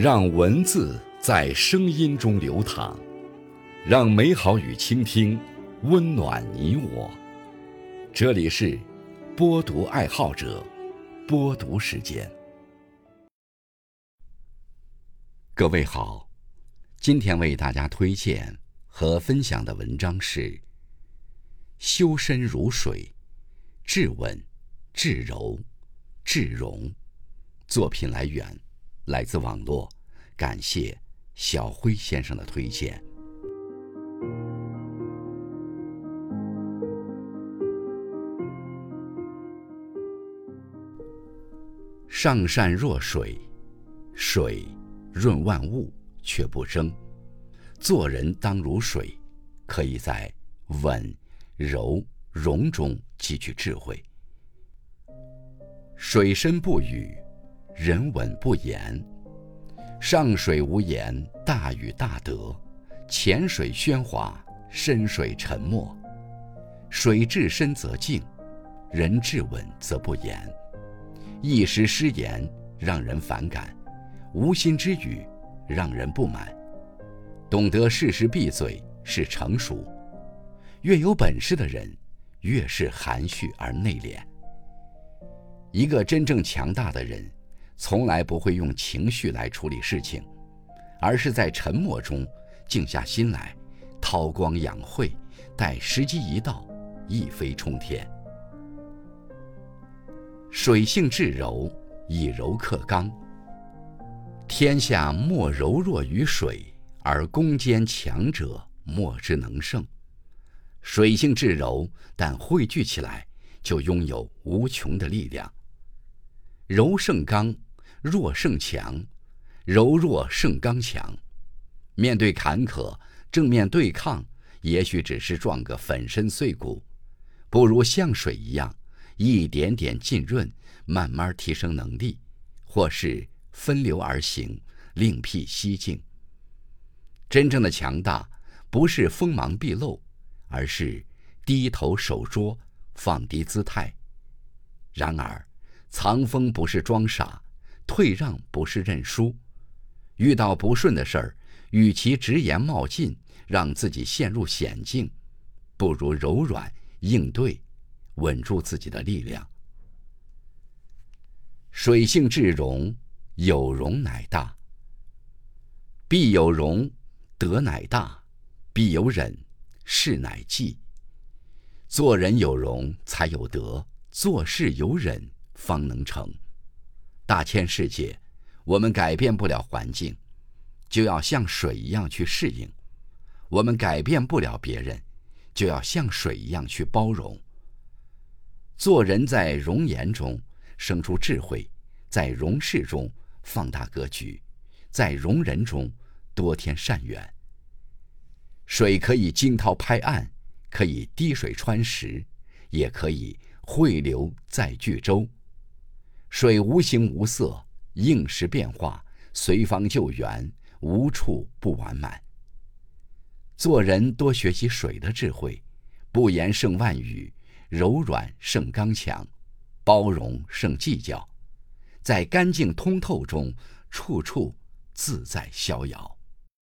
让文字在声音中流淌，让美好与倾听温暖你我。这里是播读爱好者播读时间。各位好，今天为大家推荐和分享的文章是《修身如水，至稳至柔至容》。作品来源。来自网络，感谢小辉先生的推荐。上善若水，水润万物却不争。做人当如水，可以在稳、柔、容中汲取智慧。水深不语。人稳不言，上水无言，大禹大德；浅水喧哗，深水沉默。水至深则静，人至稳则不言。一时失言，让人反感；无心之语，让人不满。懂得适时闭嘴是成熟。越有本事的人，越是含蓄而内敛。一个真正强大的人。从来不会用情绪来处理事情，而是在沉默中静下心来，韬光养晦，待时机一到，一飞冲天。水性至柔，以柔克刚。天下莫柔弱于水，而攻坚强者莫之能胜。水性至柔，但汇聚起来就拥有无穷的力量。柔胜刚。弱胜强，柔弱胜刚强。面对坎坷，正面对抗，也许只是撞个粉身碎骨，不如像水一样，一点点浸润，慢慢提升能力，或是分流而行，另辟蹊径。真正的强大，不是锋芒毕露，而是低头守拙，放低姿态。然而，藏锋不是装傻。退让不是认输，遇到不顺的事儿，与其直言冒进，让自己陷入险境，不如柔软应对，稳住自己的力量。水性至容，有容乃大；必有容，德乃大；必有忍，事乃济。做人有容才有德，做事有忍方能成。大千世界，我们改变不了环境，就要像水一样去适应；我们改变不了别人，就要像水一样去包容。做人在容颜中生出智慧，在容事中放大格局，在容人中多添善缘。水可以惊涛拍岸，可以滴水穿石，也可以汇流载巨舟。水无形无色，应时变化，随方救援，无处不完满。做人多学习水的智慧，不言胜万语，柔软胜刚强，包容胜计较，在干净通透中，处处自在逍遥。